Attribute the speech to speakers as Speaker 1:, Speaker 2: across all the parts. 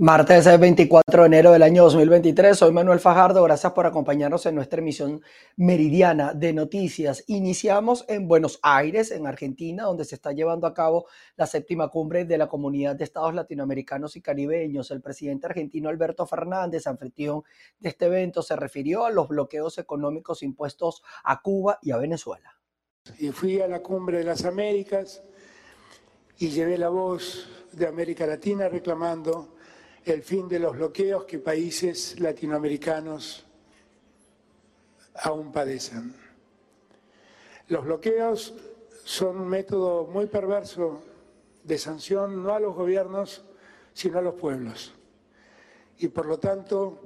Speaker 1: Martes 24 de enero del año 2023, soy Manuel Fajardo, gracias por acompañarnos en nuestra emisión meridiana de noticias. Iniciamos en Buenos Aires, en Argentina, donde se está llevando a cabo la séptima cumbre de la Comunidad de Estados Latinoamericanos y Caribeños. El presidente argentino Alberto Fernández, anfitrión de este evento, se refirió a los bloqueos económicos impuestos a Cuba y a Venezuela.
Speaker 2: Y fui a la cumbre de las Américas y llevé la voz de América Latina reclamando el fin de los bloqueos que países latinoamericanos aún padecen. Los bloqueos son un método muy perverso de sanción no a los gobiernos, sino a los pueblos. Y por lo tanto,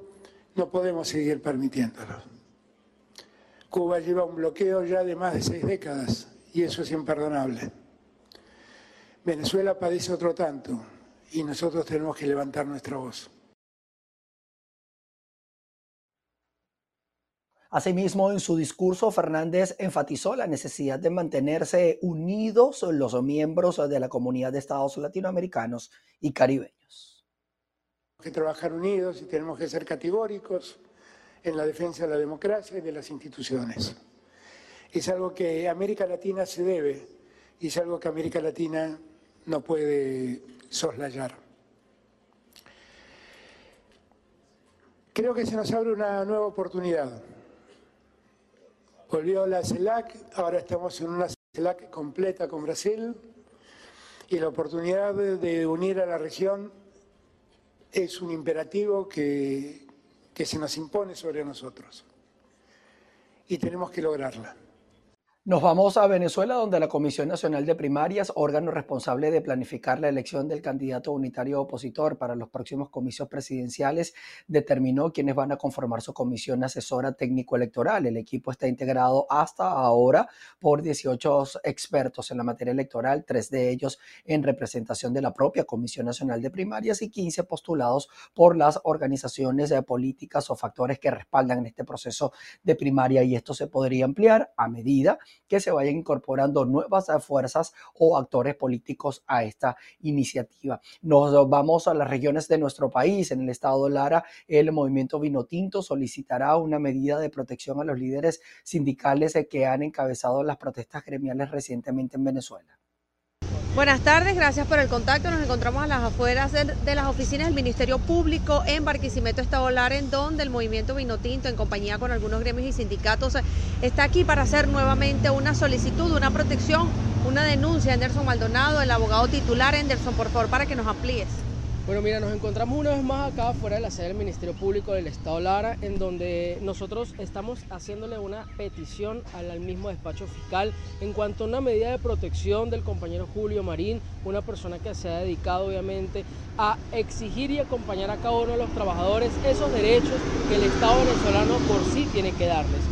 Speaker 2: no podemos seguir permitiéndolo. Cuba lleva un bloqueo ya de más de seis décadas y eso es imperdonable. Venezuela padece otro tanto y nosotros tenemos que levantar nuestra voz.
Speaker 1: Asimismo, en su discurso, Fernández enfatizó la necesidad de mantenerse unidos los miembros de la comunidad de estados latinoamericanos y caribeños.
Speaker 2: Tenemos que trabajar unidos y tenemos que ser categóricos en la defensa de la democracia y de las instituciones. Es algo que América Latina se debe y es algo que América Latina no puede soslayar. Creo que se nos abre una nueva oportunidad. Volvió la CELAC, ahora estamos en una CELAC completa con Brasil y la oportunidad de unir a la región es un imperativo que, que se nos impone sobre nosotros y tenemos que lograrla.
Speaker 1: Nos vamos a Venezuela, donde la Comisión Nacional de Primarias, órgano responsable de planificar la elección del candidato unitario opositor para los próximos comicios presidenciales, determinó quiénes van a conformar su comisión asesora técnico-electoral. El equipo está integrado hasta ahora por 18 expertos en la materia electoral, tres de ellos en representación de la propia Comisión Nacional de Primarias y 15 postulados por las organizaciones políticas o factores que respaldan este proceso de primaria y esto se podría ampliar a medida se vayan incorporando nuevas fuerzas o actores políticos a esta iniciativa. Nos vamos a las regiones de nuestro país. En el estado de Lara, el movimiento Vinotinto solicitará una medida de protección a los líderes sindicales que han encabezado las protestas gremiales recientemente en Venezuela.
Speaker 3: Buenas tardes, gracias por el contacto. Nos encontramos a las afueras de, las oficinas del Ministerio Público en Barquisimeto, Estado Lara, en donde el movimiento Vinotinto, en compañía con algunos gremios y sindicatos, está aquí para hacer nuevamente una solicitud, una protección, una denuncia. Anderson Maldonado, el abogado titular. Anderson, por favor, para que nos amplíes.
Speaker 4: Bueno, mira, nos encontramos una vez más acá fuera de la sede del Ministerio Público del Estado Lara, en donde nosotros estamos haciéndole una petición al, mismo despacho fiscal en cuanto a una medida de protección del compañero Julio Marín, una persona que se ha dedicado obviamente a exigir y acompañar a cada uno de los trabajadores esos derechos que el Estado venezolano por sí tiene que darles.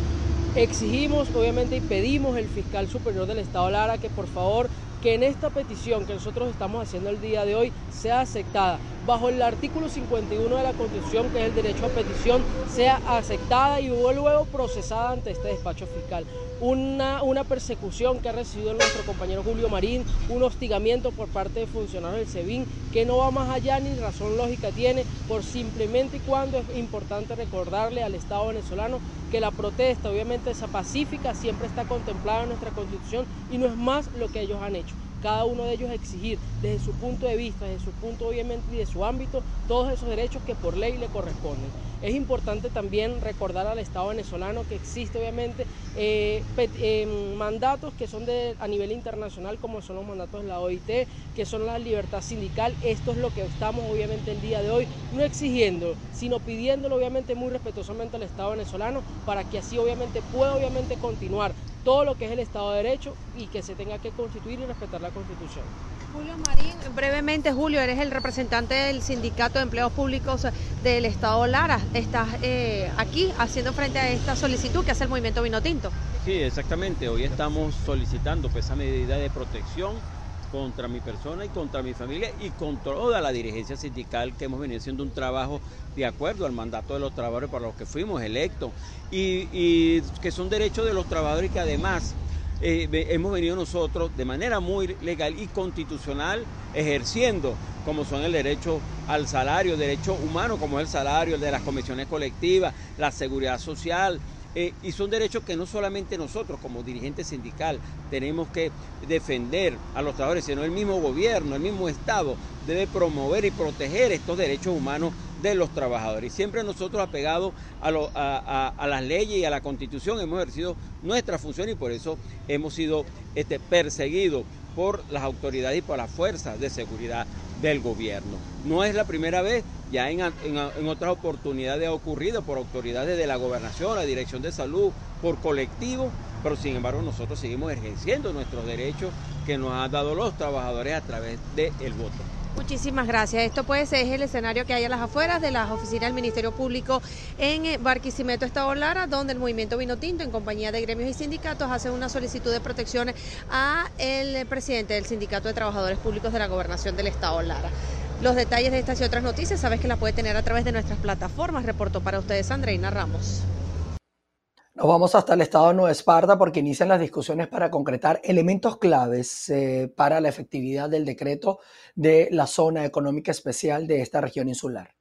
Speaker 4: Exigimos obviamente y pedimos al fiscal superior del Estado Lara que por favor que en esta petición que nosotros estamos haciendo el día de hoy sea aceptada bajo el artículo 51 de la Constitución, que es el derecho a petición, sea aceptada y luego procesada ante este despacho fiscal. Una, una persecución que ha recibido nuestro compañero Julio Marín, un hostigamiento por parte de funcionarios del SEBIN, que no va más allá ni razón lógica tiene, por simplemente y cuando es importante recordarle al Estado venezolano que la protesta, obviamente esa pacífica, siempre está contemplada en nuestra Constitución y no es más lo que ellos han hecho cada uno de ellos exigir desde su punto de vista, desde su punto obviamente y de su ámbito, todos esos derechos que por ley le corresponden. Es importante también recordar al Estado venezolano que existe obviamente eh, eh, mandatos que son de, a nivel internacional como son los mandatos de la OIT, que son la libertad sindical. Esto es lo que estamos obviamente el día de hoy, no exigiendo, sino pidiéndolo obviamente muy respetuosamente al Estado venezolano para que así obviamente pueda obviamente continuar todo lo que es el Estado de Derecho y que se tenga que constituir y respetar la Constitución.
Speaker 3: Julio Marín, brevemente Julio, eres el representante del Sindicato de Empleos Públicos del Estado Lara. Estás eh, aquí haciendo frente a esta solicitud que hace el movimiento Vinotinto.
Speaker 5: Sí, exactamente. Hoy estamos solicitando pues, esa medida de protección contra mi persona y contra mi familia y contra toda la dirigencia sindical que hemos venido haciendo un trabajo de acuerdo al mandato de los trabajadores para los que fuimos electos. Y, y que son derechos de los trabajadores y que además eh, hemos venido nosotros de manera muy legal y constitucional ejerciendo, como son el derecho al salario, derecho humano como es el salario, el de las comisiones colectivas, la seguridad social, eh, y son derechos que no solamente nosotros como dirigente sindical tenemos que defender a los trabajadores, sino el mismo gobierno, el mismo Estado debe promover y proteger estos derechos humanos de los trabajadores. Y siempre nosotros apegados a, las leyes y a la constitución hemos ejercido nuestra función y por eso hemos sido este, perseguidos por las autoridades y por las fuerzas de seguridad del gobierno. No es la primera vez, ya en, en, otras oportunidades ha ocurrido por autoridades de la gobernación, la dirección de salud, por colectivos, pero sin embargo nosotros seguimos ejerciendo nuestros derechos que nos han dado los trabajadores a través del voto.
Speaker 3: Muchísimas gracias. Esto pues es el escenario que hay a las afueras de las oficinas del Ministerio Público en eh, Barquisimeto, Estado Lara, donde el movimiento Vino Tinto, en compañía de gremios y sindicatos, hace una solicitud de protección a el presidente del Sindicato de Trabajadores Públicos de la Gobernación del Estado Lara. Los detalles de estas y otras noticias sabes que las puede tener a través de nuestras plataformas. Reporto para ustedes Andreina Ramos.
Speaker 1: Nos vamos hasta el estado de Nueva Esparta porque inician las discusiones para concretar elementos claves eh, para la efectividad del decreto de la zona económica especial de esta región insular.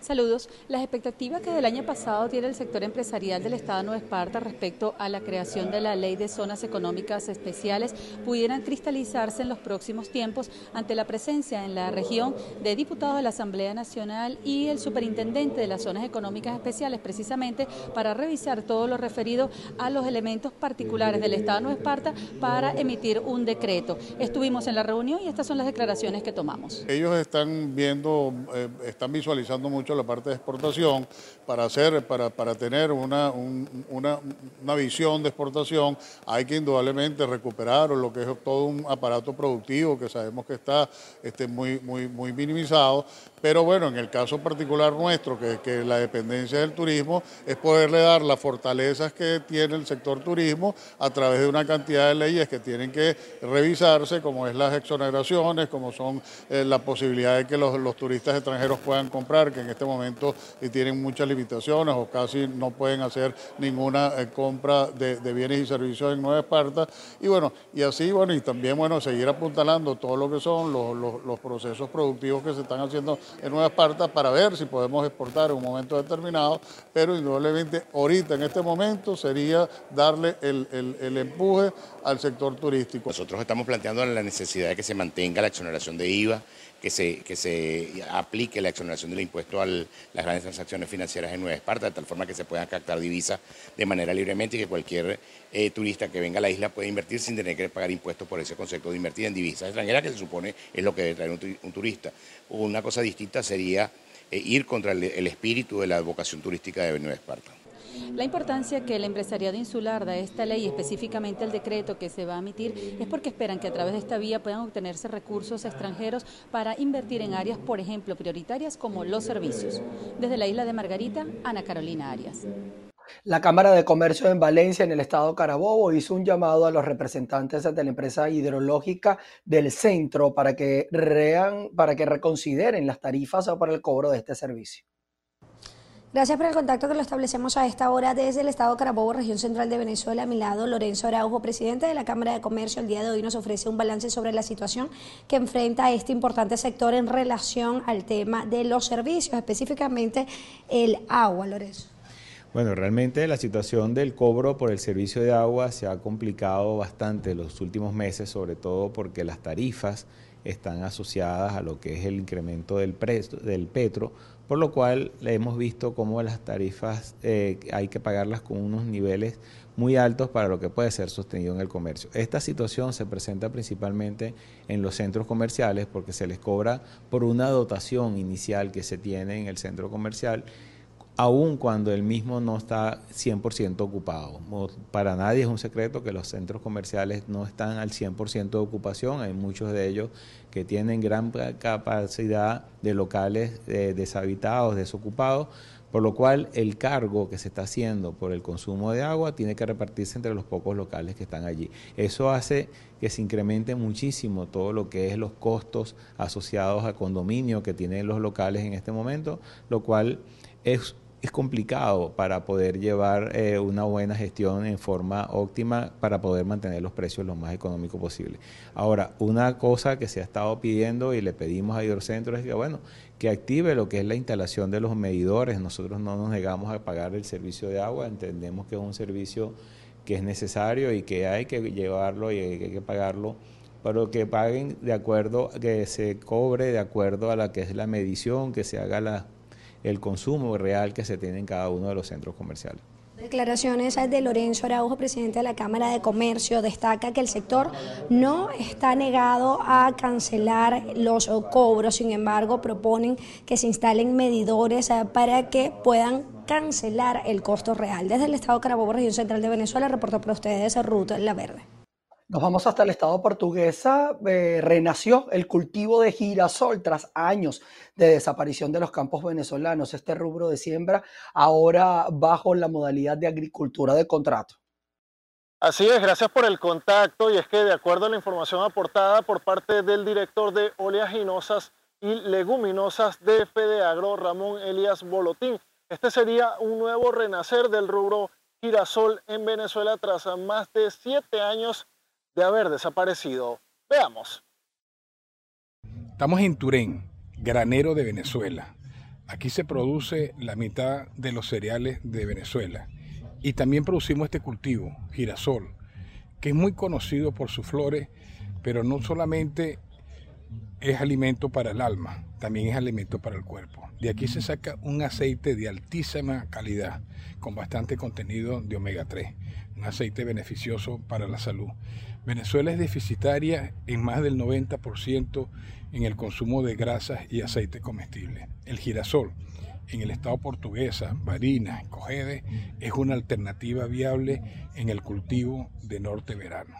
Speaker 6: Saludos. Las expectativas que del año pasado tiene el sector empresarial del Estado de Nueva Esparta respecto a la creación de la ley de zonas económicas especiales pudieran cristalizarse en los próximos tiempos ante la presencia en la región de diputados de la Asamblea Nacional y el superintendente de las zonas económicas especiales, precisamente para revisar todo lo referido a los elementos particulares del Estado de Nueva Esparta para emitir un decreto. Estuvimos en la reunión y estas son las declaraciones que tomamos.
Speaker 7: Ellos están viendo, eh, están visualizando mucho la parte de exportación, para, hacer, para, para tener una, una, una, visión de exportación. Hay que indudablemente recuperar lo que es todo un aparato productivo que sabemos que está este, muy, muy, muy minimizado, pero bueno, en el caso particular nuestro, que, que la dependencia del turismo, es poderle dar las fortalezas que tiene el sector turismo a través de una cantidad de leyes que tienen que revisarse, como es las exoneraciones, como son eh, la posibilidad de que los, los turistas extranjeros puedan comprar, que en este momento tienen muchas limitaciones o casi no pueden hacer ninguna eh, compra de, bienes y servicios en Nueva Esparta. Y bueno, y así, bueno, y también, bueno, seguir apuntalando todo lo que son los, procesos productivos que se están haciendo en Nueva Esparta para ver si podemos exportar en un momento determinado, pero indudablemente ahorita, en este momento, sería darle el, el empuje al sector turístico.
Speaker 8: Nosotros estamos planteando la necesidad de que se mantenga la exoneración de IVA, que se, que se aplique la exoneración del impuesto a las grandes transacciones financieras en Nueva Esparta, de tal forma que se puedan captar divisas de manera libremente y que cualquier eh, turista que venga a la isla pueda invertir sin tener que pagar impuestos por ese concepto de invertir en divisas extranjeras, que se supone es lo que debe traer un, turista. Una cosa distinta sería eh, ir contra el, el espíritu de la vocación turística de Nueva Esparta.
Speaker 6: La importancia que el empresariado insular da a esta ley, específicamente el decreto que se va a emitir, es porque esperan que a través de esta vía puedan obtenerse recursos extranjeros para invertir en áreas, por ejemplo, prioritarias como los servicios. Desde la isla de Margarita, Ana Carolina Arias.
Speaker 1: La Cámara de Comercio en Valencia, en el estado Carabobo, hizo un llamado a los representantes de la empresa hidrológica del centro para que, rean, para que reconsideren las tarifas para el cobro de este servicio.
Speaker 9: Gracias por el contacto que lo establecemos a esta hora desde el Estado Carabobo, región central de Venezuela. A mi lado, Lorenzo Araujo, presidente de la Cámara de Comercio. El día de hoy nos ofrece un balance sobre la situación que enfrenta este importante sector en relación al tema de los servicios, específicamente el agua, Lorenzo.
Speaker 10: Bueno, realmente la situación del cobro por el servicio de agua se ha complicado bastante los últimos meses, sobre todo porque las tarifas están asociadas a lo que es el incremento del, precio, del petro, por lo cual hemos visto cómo las tarifas eh, hay que pagarlas con unos niveles muy altos para lo que puede ser sostenido en el comercio. Esta situación se presenta principalmente en los centros comerciales porque se les cobra por una dotación inicial que se tiene en el centro comercial aun cuando el mismo no está 100% ocupado. Para nadie es un secreto que los centros comerciales no están al 100% de ocupación, hay muchos de ellos que tienen gran capacidad de locales eh, deshabitados, desocupados, por lo cual el cargo que se está haciendo por el consumo de agua tiene que repartirse entre los pocos locales que están allí. Eso hace que se incremente muchísimo todo lo que es los costos asociados a condominio que tienen los locales en este momento, lo cual es es complicado para poder llevar eh, una buena gestión en forma óptima para poder mantener los precios lo más económico posible. Ahora, una cosa que se ha estado pidiendo y le pedimos a Hidrocentro es que, bueno, que active lo que es la instalación de los medidores. Nosotros no nos negamos a pagar el servicio de agua, entendemos que es un servicio que es necesario y que hay que llevarlo y hay que pagarlo pero que paguen de acuerdo, que se cobre de acuerdo a la que es la medición, que se haga la, el consumo real que se tiene en cada uno de los centros comerciales.
Speaker 9: Declaraciones de Lorenzo Araujo, presidente de la Cámara de Comercio, destaca que el sector no está negado a cancelar los cobros, sin embargo proponen que se instalen medidores eh, para que puedan cancelar el costo real. Desde el Estado Carabobo, región central de Venezuela, reportó para ustedes Ruth La Verde.
Speaker 1: Nos vamos hasta el estado portuguesa. Eh, renació el cultivo de girasol tras años de desaparición de los campos venezolanos. Este rubro de siembra ahora bajo la modalidad de agricultura de contrato.
Speaker 11: Así es, gracias por el contacto y es que de acuerdo a la información aportada por parte del director de oleaginosas y leguminosas de Fedeagro, Ramón Elías Bolotín, este sería un nuevo renacer del rubro girasol en Venezuela tras más de siete años de haber desaparecido. Veamos.
Speaker 12: Estamos en Turén, granero de Venezuela. Aquí se produce la mitad de los cereales de Venezuela. Y también producimos este cultivo, girasol, que es muy conocido por sus flores, pero no solamente es alimento para el alma, también es alimento para el cuerpo. De aquí se saca un aceite de altísima calidad, con bastante contenido de omega 3, un aceite beneficioso para la salud. Venezuela es deficitaria en más del 90% en el consumo de grasas y aceite comestible. El girasol en el estado portuguesa, Barinas, Cogede, es una alternativa viable en el cultivo de norte verano.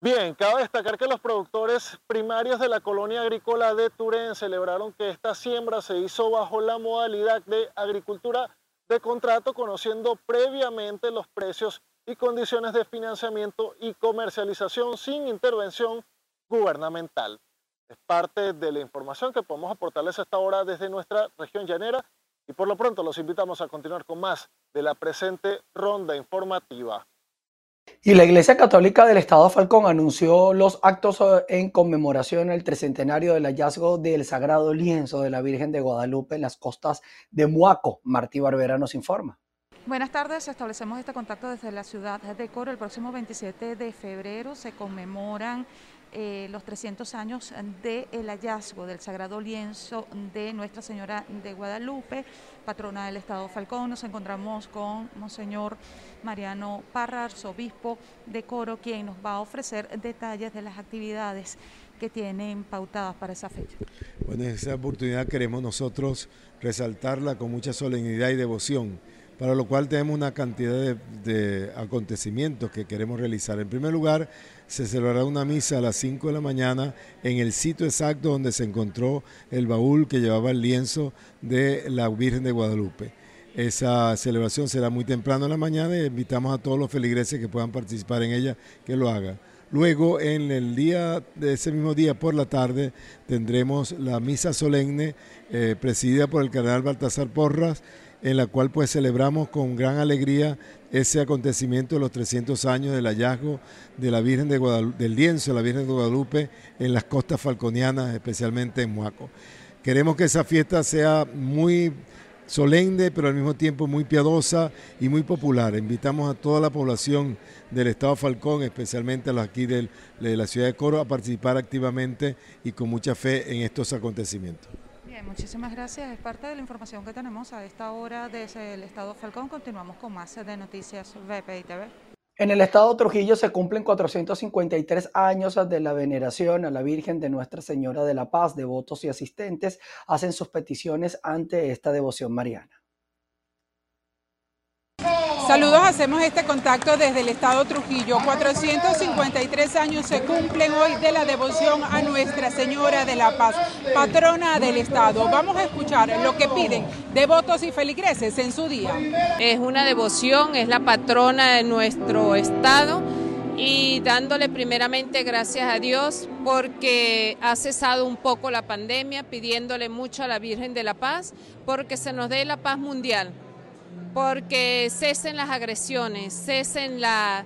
Speaker 11: Bien, cabe destacar que los productores primarios de la colonia agrícola de Turén celebraron que esta siembra se hizo bajo la modalidad de agricultura de contrato, conociendo previamente los precios y condiciones de financiamiento y comercialización sin intervención gubernamental. Es parte de la información que podemos aportarles a esta hora desde nuestra región llanera y por lo pronto los invitamos a continuar con más de la presente ronda informativa.
Speaker 1: Y la Iglesia Católica del Estado Falcón anunció los actos eh, en conmemoración al tricentenario del hallazgo del sagrado lienzo de la Virgen de Guadalupe en las costas de Muaco. Martí Barbera nos informa.
Speaker 13: Buenas tardes, establecemos este contacto desde la ciudad de Coro. El próximo 27 de febrero se conmemoran eh, los 300 años del hallazgo del sagrado lienzo de Nuestra Señora de Guadalupe, patrona del Estado Falcón. Nos encontramos con Monseñor Mariano Parra, arzobispo de Coro, quien nos va a ofrecer detalles de las actividades que tienen pautadas para esa fecha.
Speaker 14: Bueno, en esa oportunidad queremos nosotros resaltarla con mucha solemnidad y devoción para lo cual tenemos una cantidad de, acontecimientos que queremos realizar. En primer lugar, se celebrará una misa a las 5 de la mañana en el sitio exacto donde se encontró el baúl que llevaba el lienzo de la Virgen de Guadalupe. Esa celebración será muy temprano en la mañana y invitamos a todos los feligreses que puedan participar en ella que lo hagan. Luego, en el día de ese mismo día por la tarde, tendremos la misa solemne eh, presidida por el cardenal Baltasar Porras en la cual pues celebramos con gran alegría ese acontecimiento de los 300 años del hallazgo de la Virgen de Guadalupe, del lienzo de la Virgen de Guadalupe en las costas falconianas, especialmente en Muaco. Queremos que esa fiesta sea muy solemne, pero al mismo tiempo muy piadosa y muy popular. Invitamos a toda la población del Estado Falcón, especialmente a los aquí de la ciudad de Coro, a participar activamente y con mucha fe en estos acontecimientos
Speaker 13: muchísimas gracias. Es parte de la información que tenemos a esta hora desde el Estado Falcón. Continuamos con más de Noticias VPI TV.
Speaker 1: En el estado Trujillo se cumplen 453 años de la veneración a la Virgen de Nuestra Señora de la Paz. Devotos y asistentes hacen sus peticiones ante esta devoción mariana.
Speaker 15: Saludos, hacemos este contacto desde el estado Trujillo. 453 años se cumplen hoy de la devoción a Nuestra Señora de la Paz, patrona del estado. Vamos a escuchar lo que piden devotos y feligreses en su día.
Speaker 16: Es una devoción, es la patrona de nuestro estado y dándole primeramente gracias a Dios porque ha cesado un poco la pandemia, pidiéndole mucho a la Virgen de la Paz porque se nos dé la paz mundial, porque cesen las agresiones, cesen la,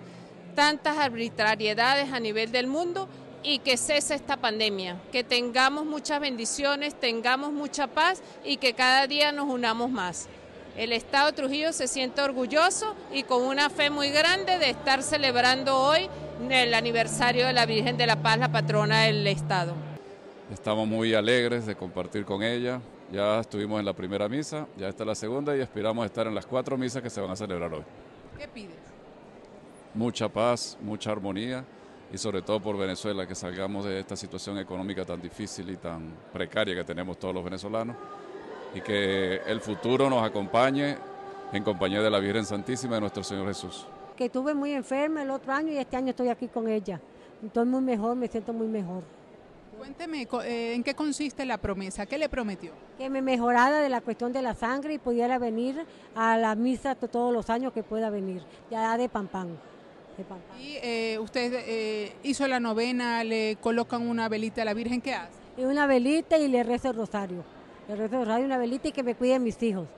Speaker 16: tantas arbitrariedades a nivel del mundo y que cese esta pandemia, que tengamos muchas bendiciones, tengamos mucha paz y que cada día nos unamos más. El Estado Trujillo se siente orgulloso y con una fe muy grande de estar celebrando hoy el aniversario de la Virgen de la Paz, la patrona del Estado.
Speaker 17: Estamos muy alegres de compartir con ella. Ya estuvimos en la primera misa, ya está la segunda y esperamos estar en las cuatro misas que se van a celebrar hoy.
Speaker 15: ¿Qué pides?
Speaker 17: Mucha paz, mucha armonía y sobre todo por Venezuela, que salgamos de esta situación económica tan difícil y tan precaria que tenemos todos los venezolanos y que el futuro nos acompañe en compañía de la Virgen Santísima de nuestro Señor Jesús.
Speaker 18: Que estuve muy enferma el otro año y este año estoy aquí con ella. Estoy muy mejor, me siento muy mejor.
Speaker 15: Cuénteme, eh, ¿en qué consiste la promesa? ¿Qué le prometió?
Speaker 18: Que me mejorara de la cuestión de la sangre y pudiera venir a la misa todos los años que pueda venir, ya de Pampán.
Speaker 15: Y eh, usted eh, hizo la novena, le colocan una velita a la Virgen, ¿qué hace?
Speaker 18: una velita y le rezo el rosario. Le rezo el rosario, una velita y que me cuiden mis hijos.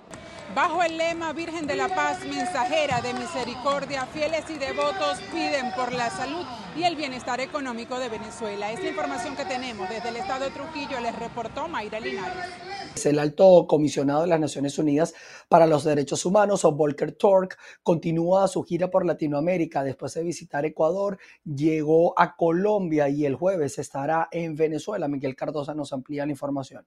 Speaker 15: Bajo el lema Virgen de la Paz, mensajera de misericordia, fieles y devotos piden por la salud y el bienestar económico de Venezuela. Es la información que tenemos desde el estado de Trujillo, les reportó Mayra Linares.
Speaker 1: El alto comisionado de las Naciones Unidas para los Derechos Humanos, o Volker Turk, continúa su gira por Latinoamérica. Después de visitar Ecuador, llegó a Colombia y el jueves estará en Venezuela. Miguel Cardosa nos amplía la información.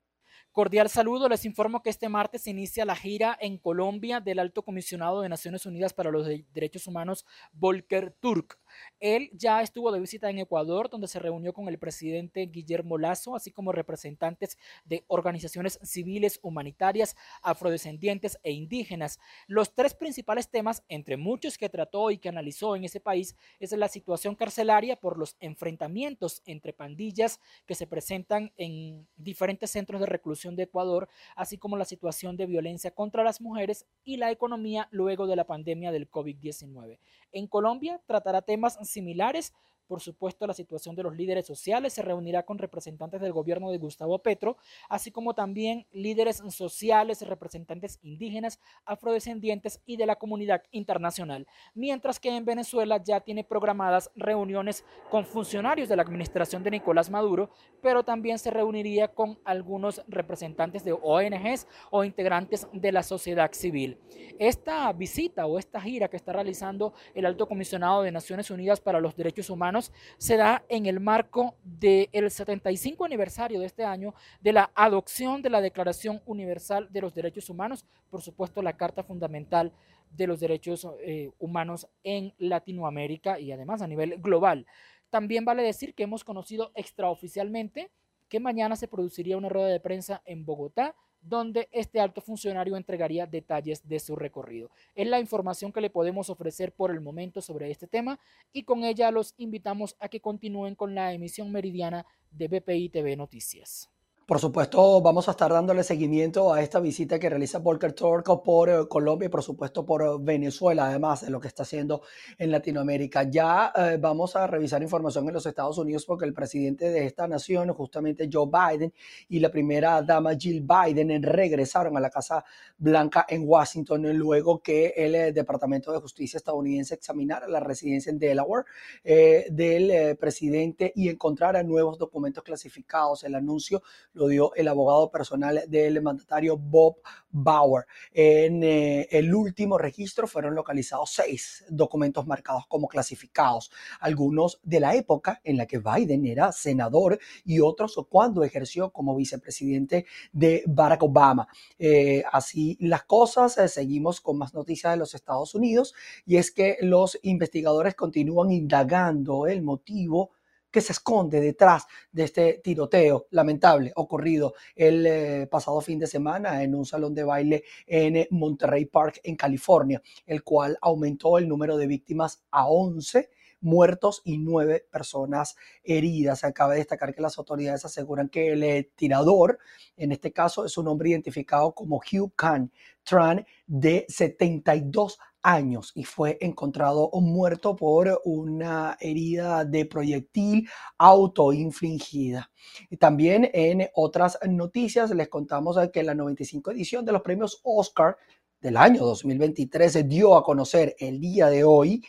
Speaker 19: Cordial saludo, les informo que este martes inicia la gira en Colombia del Alto Comisionado de Naciones Unidas para los Derechos Humanos, Volker Turk. Él ya estuvo de visita en Ecuador, donde se reunió con el presidente Guillermo Lazo, así como representantes de organizaciones civiles, humanitarias, afrodescendientes e indígenas. Los tres principales temas, entre muchos que trató y que analizó en ese país, es la situación carcelaria por los enfrentamientos entre pandillas que se presentan en diferentes centros de reclusión de Ecuador, así como la situación de violencia contra las mujeres y la economía luego de la pandemia del COVID-19. En Colombia tratará temas similares por supuesto, la situación de los líderes sociales. Se reunirá con representantes del gobierno de Gustavo Petro, así como también líderes sociales, representantes indígenas, afrodescendientes y de la comunidad internacional. Mientras que en Venezuela ya tiene programadas reuniones con funcionarios de la administración de Nicolás Maduro, pero también se reuniría con algunos representantes de ONGs o integrantes de la sociedad civil. Esta visita o esta gira que está realizando el alto comisionado de Naciones Unidas para los Derechos Humanos se da en el marco del 75 aniversario de este año de la adopción de la Declaración Universal de los Derechos Humanos, por supuesto la Carta Fundamental de los Derechos eh, Humanos en Latinoamérica y además a nivel global. También vale decir que hemos conocido extraoficialmente que mañana se produciría una rueda de prensa en Bogotá donde este alto funcionario entregaría detalles de su recorrido. Es la información que le podemos ofrecer por el momento sobre este tema y con ella los invitamos a que continúen con la emisión meridiana de BPI TV Noticias.
Speaker 1: Por supuesto, vamos a estar dándole seguimiento a esta visita que realiza Volker Turk por eh, Colombia y por supuesto por eh, Venezuela, además de lo que está haciendo en Latinoamérica. Ya eh, vamos a revisar información en los Estados Unidos porque el presidente de esta nación, justamente Joe Biden, y la primera dama Jill Biden regresaron a la Casa Blanca en Washington luego que el Departamento de Justicia estadounidense examinara la residencia en Delaware del presidente y encontrara nuevos documentos clasificados. El anuncio lo dio el abogado personal del mandatario Bob Bauer. En eh, el último registro fueron localizados seis documentos marcados como clasificados, algunos de la época en la que Biden era senador y otros cuando ejerció como vicepresidente de Barack Obama. Eh, así las cosas, eh, seguimos con más noticias de los Estados Unidos y es que los investigadores continúan indagando el motivo que se esconde detrás de este tiroteo lamentable ocurrido el eh, pasado fin de semana en un salón de baile en Monterrey Park, en California, el cual aumentó el número de víctimas a 11 muertos y nueve personas heridas. Acaba de destacar que las autoridades aseguran que el tirador, en este caso, es un hombre identificado como Hugh Khan Tran, de 72 años y fue encontrado muerto por una herida de proyectil autoinfligida. También en otras noticias les contamos que la 95 edición de los premios Oscar del año 2023 se dio a conocer el día de hoy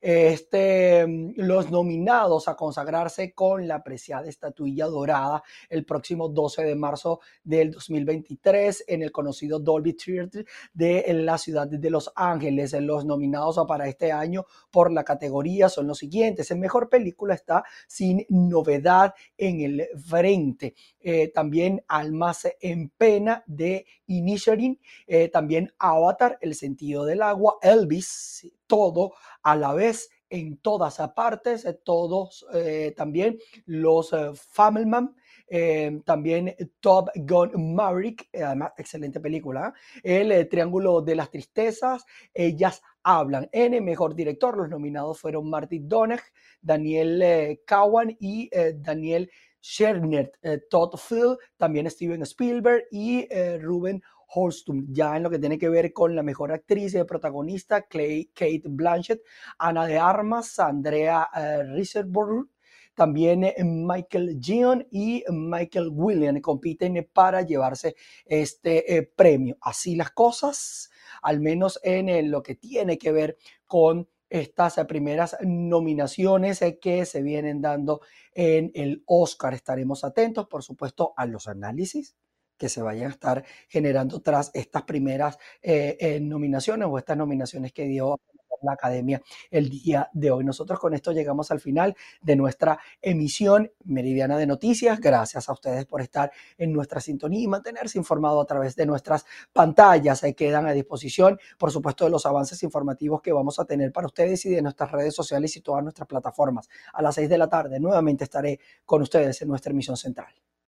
Speaker 1: este, mm, los nominados a consagrarse con la apreciada estatuilla dorada el próximo 12 de marzo del 2023 en el conocido Dolby Theatre de la ciudad de Los Ángeles. Los nominados para este año por la categoría son los siguientes. En mejor película está Sin Novedad en el Frente. Eh, también Almas en Pena de Inisherin. Eh, también Avatar, El Sentido del Agua. Elvis, todo a la vez en todas partes, eh, todos eh, también los eh, Fableman, también Top Gun Maverick, además excelente película, El Triángulo de las Tristezas, ellas hablan. En el mejor director, los nominados fueron Marty Donagh, Daniel Cowan y Daniel Scherner, Todd Phil, también Steven Spielberg y Ruben Holstum, ya en lo que tiene que ver con la mejor actriz y protagonista, Clay, Kate Blanchett, Ana de Armas, Andrea uh, también eh, Michael Gion y Michael William compiten para llevarse este eh, premio. Así las cosas, al menos en lo que tiene que ver con estas primeras nominaciones que se vienen dando en el Oscar. Estaremos atentos, por supuesto, a los análisis que se vayan a estar generando tras estas primeras eh, eh, nominaciones o estas nominaciones que dio la academia el día de hoy. Nosotros con esto llegamos al final de nuestra emisión meridiana de noticias. Gracias a ustedes por estar en nuestra sintonía y mantenerse informado a través de nuestras pantallas. Ahí quedan a disposición, por supuesto, de los avances informativos que vamos a tener para ustedes y de nuestras redes sociales y todas nuestras plataformas. A las seis de la tarde nuevamente estaré con ustedes en nuestra emisión central.